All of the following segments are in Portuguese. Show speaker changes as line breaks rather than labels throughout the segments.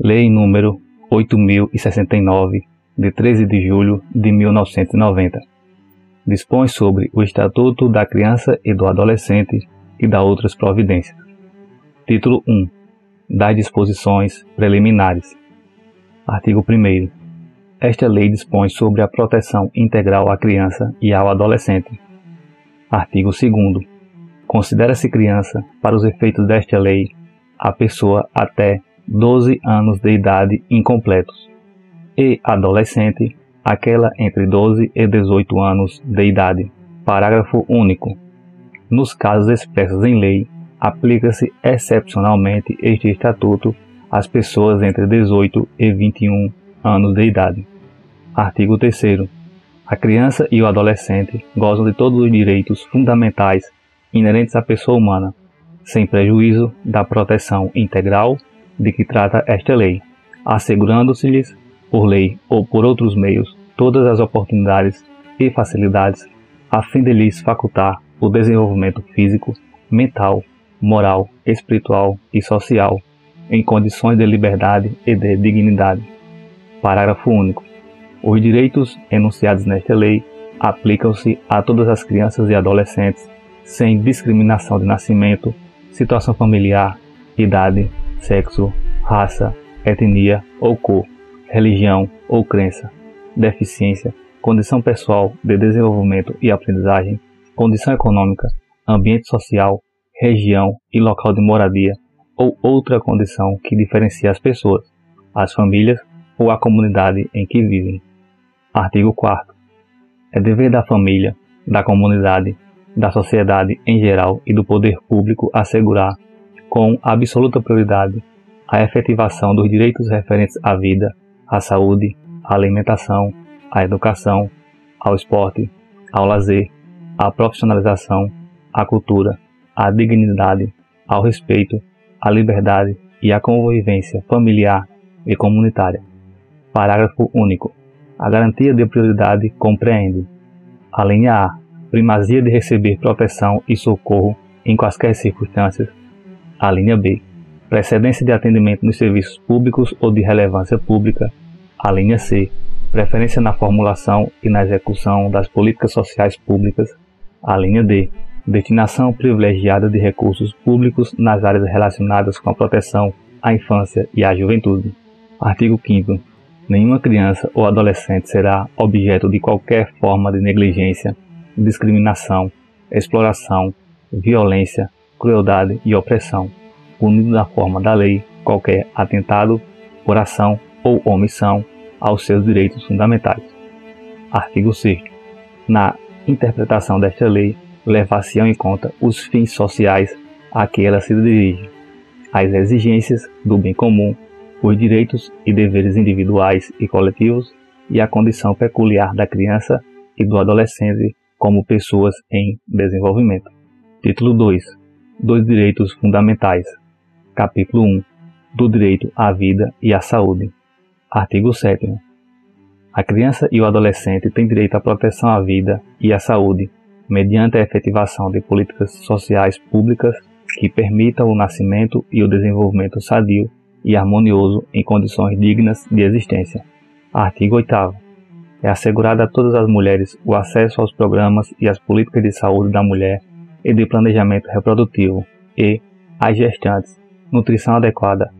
Lei número 8069, de 13 de julho de 1990. Dispõe sobre o Estatuto da Criança e do Adolescente e da outras providências. Título 1. Das disposições preliminares. Artigo 1 Esta lei dispõe sobre a proteção integral à criança e ao adolescente. Artigo 2 Considera-se criança, para os efeitos desta lei, a pessoa até 12 anos de idade incompletos, e adolescente, aquela entre 12 e 18 anos de idade. Parágrafo único. Nos casos expressos em lei, aplica-se excepcionalmente este estatuto às pessoas entre 18 e 21 anos de idade. Artigo 3 A criança e o adolescente gozam de todos os direitos fundamentais inerentes à pessoa humana, sem prejuízo da proteção integral de que trata esta lei, assegurando-se-lhes, por lei ou por outros meios, todas as oportunidades e facilidades a fim de lhes facultar o desenvolvimento físico, mental, moral, espiritual e social em condições de liberdade e de dignidade. Parágrafo único. Os direitos enunciados nesta lei aplicam-se a todas as crianças e adolescentes, sem discriminação de nascimento, situação familiar, idade, sexo, raça, etnia ou cor, religião ou crença, deficiência, condição pessoal de desenvolvimento e aprendizagem, condição econômica, ambiente social, região e local de moradia ou outra condição que diferencie as pessoas, as famílias ou a comunidade em que vivem. Artigo 4. É dever da família, da comunidade, da sociedade em geral e do poder público assegurar com absoluta prioridade a efetivação dos direitos referentes à vida, à saúde, à alimentação, à educação, ao esporte, ao lazer, à profissionalização, à cultura, à dignidade, ao respeito, à liberdade e à convivência familiar e comunitária. Parágrafo único. A garantia de prioridade compreende: a linha A, primazia de receber proteção e socorro em quaisquer circunstâncias, a linha B. Precedência de atendimento nos serviços públicos ou de relevância pública. A linha C. Preferência na formulação e na execução das políticas sociais públicas. A linha D. Destinação privilegiada de recursos públicos nas áreas relacionadas com a proteção à infância e à juventude. Artigo 5 Nenhuma criança ou adolescente será objeto de qualquer forma de negligência, discriminação, exploração, violência, crueldade e opressão, punindo na forma da lei qualquer atentado por ação ou omissão aos seus direitos fundamentais. Artigo 6. Na interpretação desta lei, levar-se em conta os fins sociais a que ela se dirige, as exigências do bem comum, os direitos e deveres individuais e coletivos e a condição peculiar da criança e do adolescente como pessoas em desenvolvimento. Título 2 dos direitos fundamentais. Capítulo 1 do direito à vida e à saúde. Artigo 7 A criança e o adolescente têm direito à proteção à vida e à saúde, mediante a efetivação de políticas sociais públicas que permitam o nascimento e o desenvolvimento sadio e harmonioso em condições dignas de existência. Artigo 8 É assegurado a todas as mulheres o acesso aos programas e às políticas de saúde da mulher e de planejamento reprodutivo e, às gestantes, nutrição adequada,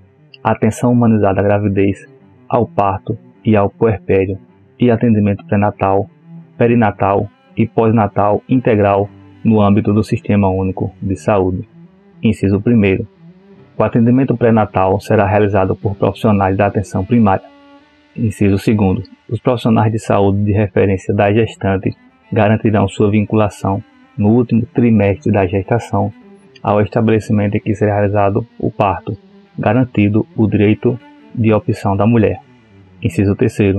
atenção humanizada à gravidez, ao parto e ao puerpério e atendimento pré-natal, perinatal e pós-natal integral no âmbito do Sistema Único de Saúde. Inciso 1. O atendimento pré-natal será realizado por profissionais da atenção primária. Inciso 2. Os profissionais de saúde de referência da gestante garantirão sua vinculação no último trimestre da gestação ao estabelecimento em que será realizado o parto, garantido o direito de opção da mulher. Inciso 3.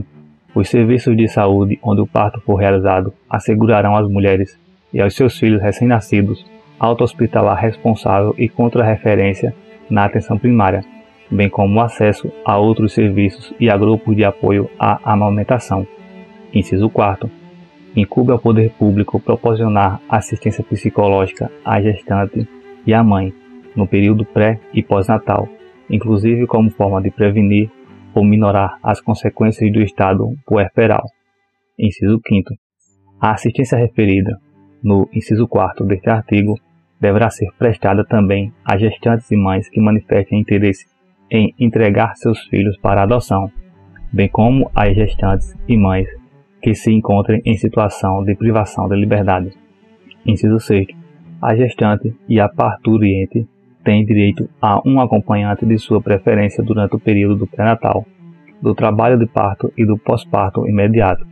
Os serviços de saúde onde o parto for realizado assegurarão às mulheres e aos seus filhos recém-nascidos auto-hospitalar responsável e contra-referência na atenção primária, bem como acesso a outros serviços e a grupos de apoio à amamentação. Inciso 4 incube ao poder público proporcionar assistência psicológica à gestante e à mãe no período pré e pós-natal, inclusive como forma de prevenir ou minorar as consequências do estado puerperal. Inciso 5. A assistência referida no inciso 4 deste artigo deverá ser prestada também a gestantes e mães que manifestem interesse em entregar seus filhos para adoção, bem como as gestantes e mães que se encontrem em situação de privação de liberdade. Inciso 6. A gestante e a parturiente têm direito a um acompanhante de sua preferência durante o período do pré-natal, do trabalho de parto e do pós-parto imediato.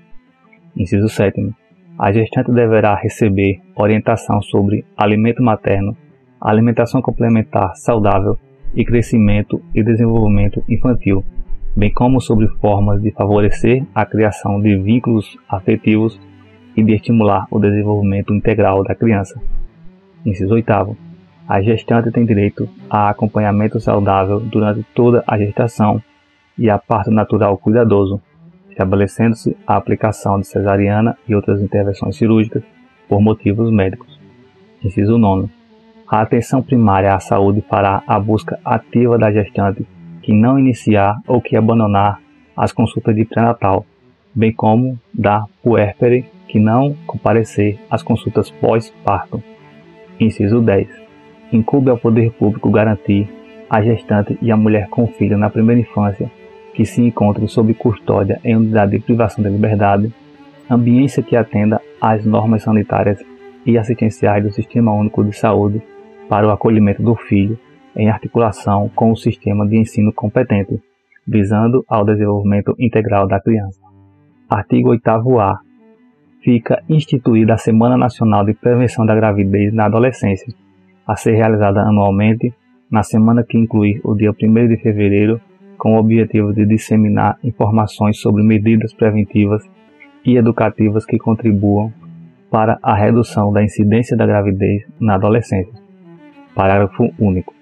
Inciso 7. A gestante deverá receber orientação sobre alimento materno, alimentação complementar saudável e crescimento e desenvolvimento infantil, bem como sobre formas de favorecer a criação de vínculos afetivos e de estimular o desenvolvimento integral da criança. Inciso 8. A gestante tem direito a acompanhamento saudável durante toda a gestação e a parto natural cuidadoso, estabelecendo-se a aplicação de cesariana e outras intervenções cirúrgicas por motivos médicos. Inciso 9. A atenção primária à saúde fará a busca ativa da gestante que não iniciar ou que abandonar as consultas de pré-natal, bem como da puérpere que não comparecer às consultas pós-parto. Inciso 10. Incube ao poder público garantir a gestante e a mulher com filho na primeira infância que se encontrem sob custódia em unidade de privação da liberdade, ambiência que atenda às normas sanitárias e assistenciais do Sistema Único de Saúde para o acolhimento do filho, em articulação com o sistema de ensino competente, visando ao desenvolvimento integral da criança. Artigo 8a. Fica instituída a Semana Nacional de Prevenção da Gravidez na Adolescência, a ser realizada anualmente na semana que inclui o dia 1 de fevereiro com o objetivo de disseminar informações sobre medidas preventivas e educativas que contribuam para a redução da incidência da gravidez na adolescência. Parágrafo único.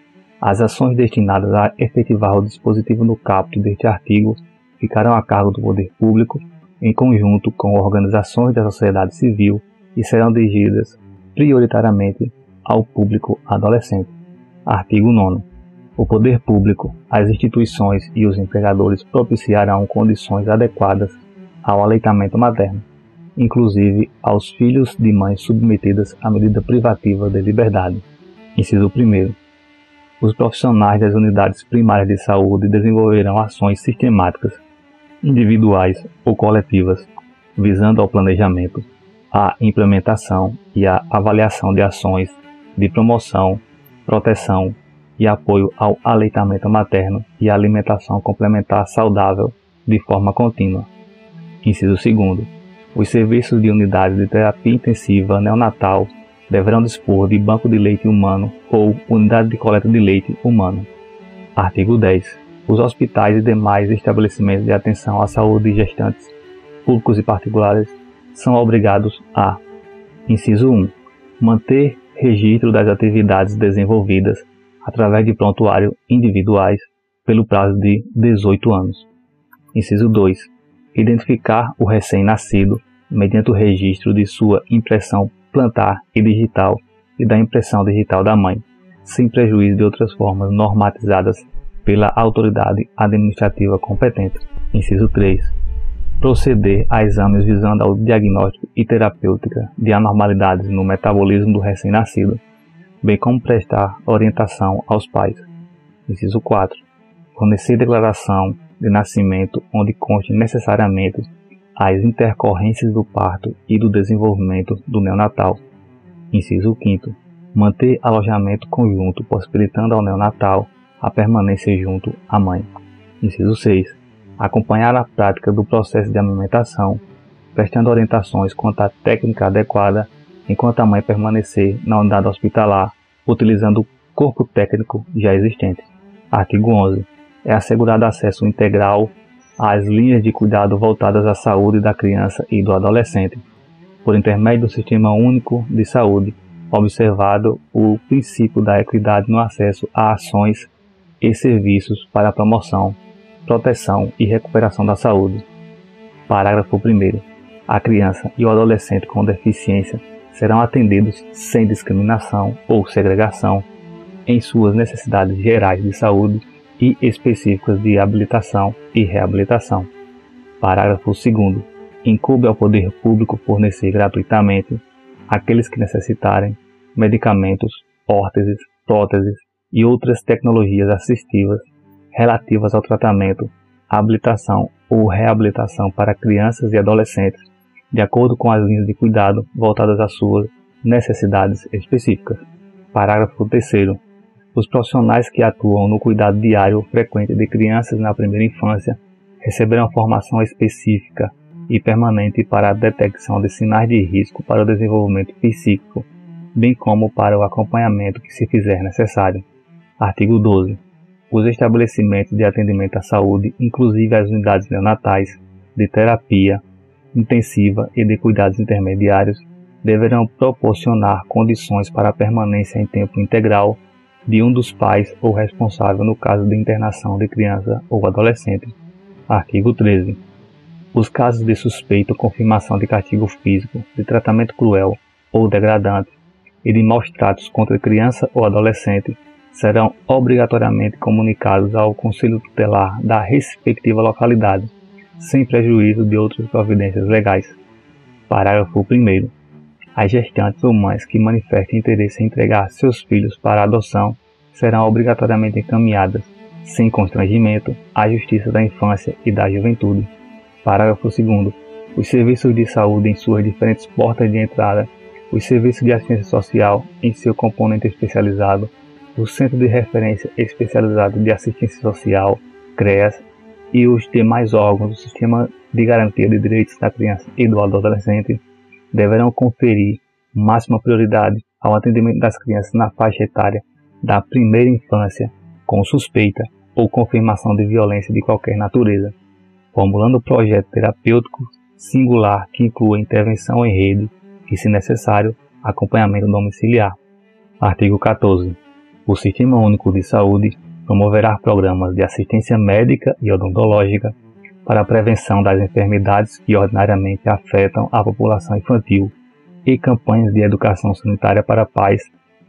As ações destinadas a efetivar o dispositivo no caput deste artigo ficarão a cargo do poder público em conjunto com organizações da sociedade civil e serão dirigidas prioritariamente ao público adolescente. Artigo 9 o poder público, as instituições e os empregadores propiciarão condições adequadas ao aleitamento materno, inclusive aos filhos de mães submetidas à medida privativa de liberdade. Inciso 1. Os profissionais das unidades primárias de saúde desenvolverão ações sistemáticas, individuais ou coletivas, visando ao planejamento, a implementação e a avaliação de ações de promoção, proteção e apoio ao aleitamento materno e alimentação complementar saudável de forma contínua. Inciso 2. Os serviços de unidade de terapia intensiva neonatal deverão dispor de banco de leite humano ou unidade de coleta de leite humano. Artigo 10. Os hospitais e demais estabelecimentos de atenção à saúde de gestantes, públicos e particulares, são obrigados a: Inciso 1. Manter registro das atividades desenvolvidas através de prontuário individuais pelo prazo de 18 anos. Inciso 2. Identificar o recém-nascido mediante o registro de sua impressão plantar e digital e da impressão digital da mãe, sem prejuízo de outras formas normatizadas pela autoridade administrativa competente. Inciso 3. Proceder a exames visando ao diagnóstico e terapêutica de anormalidades no metabolismo do recém-nascido, bem como prestar orientação aos pais. Inciso 4. Fornecer declaração de nascimento onde conste necessariamente as intercorrências do parto e do desenvolvimento do neonatal. Inciso 5. Manter alojamento conjunto, possibilitando ao neonatal a permanência junto à mãe. Inciso 6. Acompanhar a prática do processo de amamentação, prestando orientações quanto à técnica adequada enquanto a mãe permanecer na unidade hospitalar, utilizando o corpo técnico já existente. Artigo 11. É assegurado acesso integral às linhas de cuidado voltadas à saúde da criança e do adolescente, por intermédio do Sistema Único de Saúde, observado o princípio da equidade no acesso a ações e serviços para a promoção, proteção e recuperação da saúde. Parágrafo 1. A criança e o adolescente com deficiência serão atendidos sem discriminação ou segregação em suas necessidades gerais de saúde e específicas de habilitação e reabilitação. Parágrafo 2. Incube ao poder público fornecer gratuitamente àqueles que necessitarem medicamentos, órteses, próteses e outras tecnologias assistivas relativas ao tratamento, habilitação ou reabilitação para crianças e adolescentes, de acordo com as linhas de cuidado voltadas às suas necessidades específicas. Parágrafo 3. Os profissionais que atuam no cuidado diário frequente de crianças na primeira infância receberão formação específica e permanente para a detecção de sinais de risco para o desenvolvimento psíquico, bem como para o acompanhamento que se fizer necessário. Artigo 12. Os estabelecimentos de atendimento à saúde, inclusive as unidades neonatais, de terapia intensiva e de cuidados intermediários, deverão proporcionar condições para a permanência em tempo integral de um dos pais ou responsável no caso de internação de criança ou adolescente. Artigo 13. Os casos de suspeita ou confirmação de castigo físico, de tratamento cruel ou degradante e de maus tratos contra criança ou adolescente serão obrigatoriamente comunicados ao Conselho Tutelar da respectiva localidade, sem prejuízo de outras providências legais. Parágrafo 1. As gestantes ou mães que manifestem interesse em entregar seus filhos para adoção serão obrigatoriamente encaminhadas, sem constrangimento, à Justiça da Infância e da Juventude. Parágrafo 2. Os serviços de saúde em suas diferentes portas de entrada, os serviços de assistência social em seu componente especializado, o Centro de Referência Especializado de Assistência Social, CREAS, e os demais órgãos do Sistema de Garantia de Direitos da Criança e do Adolescente deverão conferir máxima prioridade ao atendimento das crianças na faixa etária da primeira infância com suspeita ou confirmação de violência de qualquer natureza, formulando projeto terapêutico singular que inclua intervenção em rede e, se necessário, acompanhamento domiciliar. Artigo 14. O Sistema Único de Saúde promoverá programas de assistência médica e odontológica para a prevenção das enfermidades que ordinariamente afetam a população infantil e campanhas de educação sanitária para pais,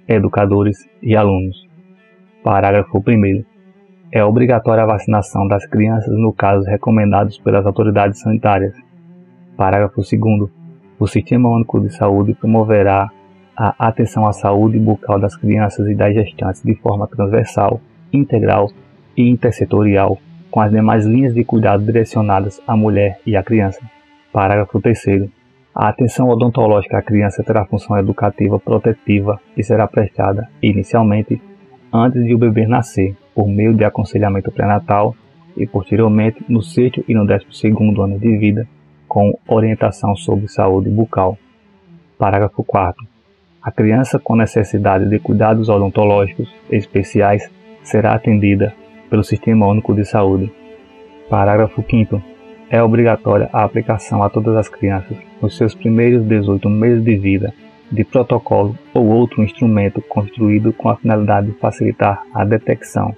educadores e alunos. Parágrafo 1. É obrigatória a vacinação das crianças no casos recomendados pelas autoridades sanitárias. Parágrafo 2. O Sistema Único de Saúde promoverá a atenção à saúde bucal das crianças e das gestantes de forma transversal, integral e intersetorial com as demais linhas de cuidado direcionadas à mulher e à criança. Parágrafo 3. A atenção odontológica à criança terá função educativa protetiva e será prestada, inicialmente, antes de o bebê nascer, por meio de aconselhamento pré-natal e, posteriormente, no sexto e no décimo segundo ano de vida, com orientação sobre saúde bucal. Parágrafo 4. A criança com necessidade de cuidados odontológicos especiais será atendida pelo Sistema Único de Saúde. Parágrafo 5 É obrigatória a aplicação a todas as crianças, nos seus primeiros 18 meses de vida, de protocolo ou outro instrumento construído com a finalidade de facilitar a detecção,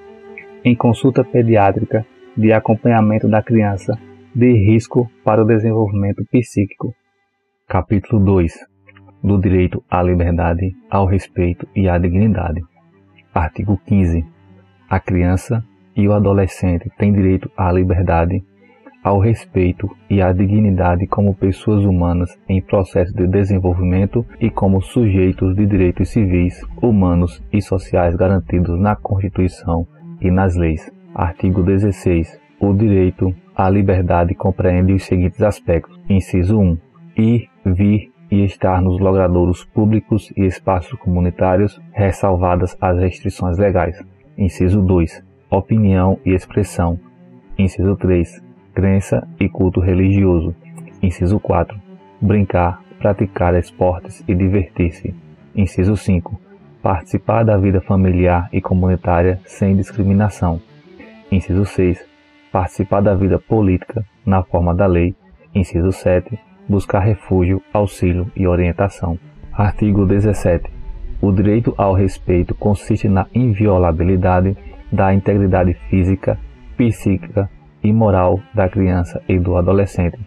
em consulta pediátrica, de acompanhamento da criança, de risco para o desenvolvimento psíquico. Capítulo 2 Do direito à liberdade, ao respeito e à dignidade. Artigo 15. A criança e o adolescente têm direito à liberdade, ao respeito e à dignidade como pessoas humanas em processo de desenvolvimento e como sujeitos de direitos civis, humanos e sociais garantidos na Constituição e nas leis. Artigo 16. O direito à liberdade compreende os seguintes aspectos: inciso 1. Ir, vir e estar nos logradouros públicos e espaços comunitários, ressalvadas as restrições legais. Inciso 2 opinião e expressão. Inciso 3. Crença e culto religioso. Inciso 4. Brincar, praticar esportes e divertir-se. Inciso 5. Participar da vida familiar e comunitária sem discriminação. Inciso 6. Participar da vida política na forma da lei. Inciso 7. Buscar refúgio, auxílio e orientação. Artigo 17. O direito ao respeito consiste na inviolabilidade da integridade física, psíquica e moral da criança e do adolescente,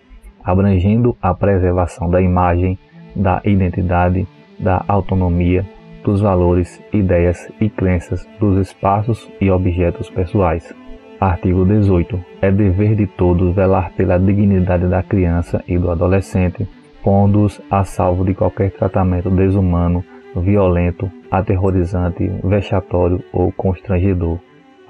abrangendo a preservação da imagem, da identidade, da autonomia, dos valores, ideias e crenças dos espaços e objetos pessoais. Artigo 18. É dever de todos velar pela dignidade da criança e do adolescente, pondo-os a salvo de qualquer tratamento desumano, violento, aterrorizante, vexatório ou constrangedor.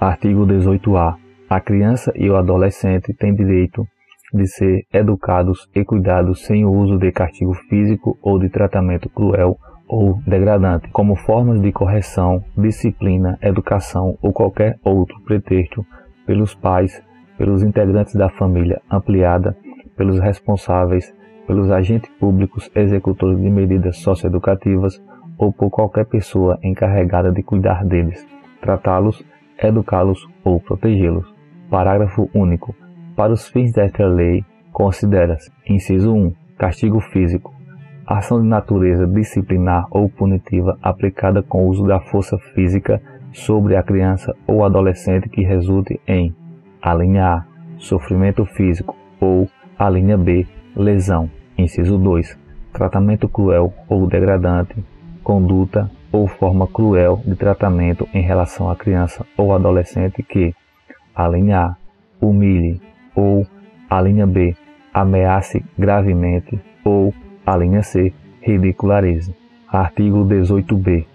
Artigo 18-A. A criança e o adolescente têm direito de ser educados e cuidados sem o uso de castigo físico ou de tratamento cruel ou degradante, como formas de correção, disciplina, educação ou qualquer outro pretexto pelos pais, pelos integrantes da família ampliada, pelos responsáveis, pelos agentes públicos executores de medidas socioeducativas ou por qualquer pessoa encarregada de cuidar deles, tratá-los, educá-los ou protegê-los. Parágrafo único. Para os fins desta lei, considera-se, inciso 1, castigo físico, ação de natureza disciplinar ou punitiva aplicada com o uso da força física sobre a criança ou adolescente que resulte em a linha A, sofrimento físico ou a linha B, lesão. Inciso 2, tratamento cruel ou degradante, conduta ou forma cruel de tratamento em relação à criança ou adolescente que a linha A humilhe ou a linha B ameace gravemente ou a linha C ridicularize. Artigo 18b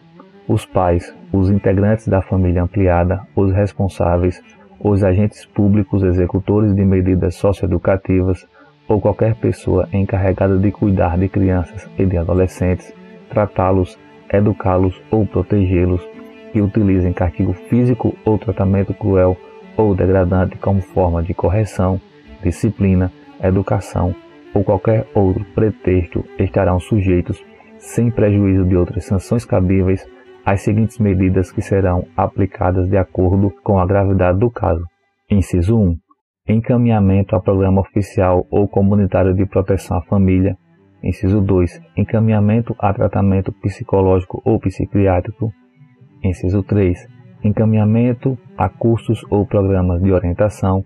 os pais, os integrantes da família ampliada, os responsáveis, os agentes públicos executores de medidas socioeducativas ou qualquer pessoa encarregada de cuidar de crianças e de adolescentes, tratá-los, educá-los ou protegê-los, que utilizem castigo físico ou tratamento cruel ou degradante como forma de correção, disciplina, educação ou qualquer outro pretexto estarão sujeitos, sem prejuízo de outras sanções cabíveis, as seguintes medidas que serão aplicadas de acordo com a gravidade do caso. Inciso 1. Encaminhamento a programa oficial ou comunitário de proteção à família. Inciso 2. Encaminhamento a tratamento psicológico ou psiquiátrico. Inciso 3. Encaminhamento a cursos ou programas de orientação.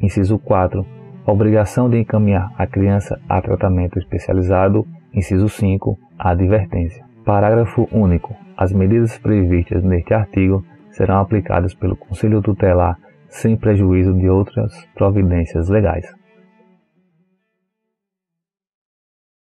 Inciso 4. Obrigação de encaminhar a criança a tratamento especializado. Inciso 5. Advertência. Parágrafo único. As medidas previstas neste artigo serão aplicadas pelo Conselho Tutelar sem prejuízo de outras providências legais.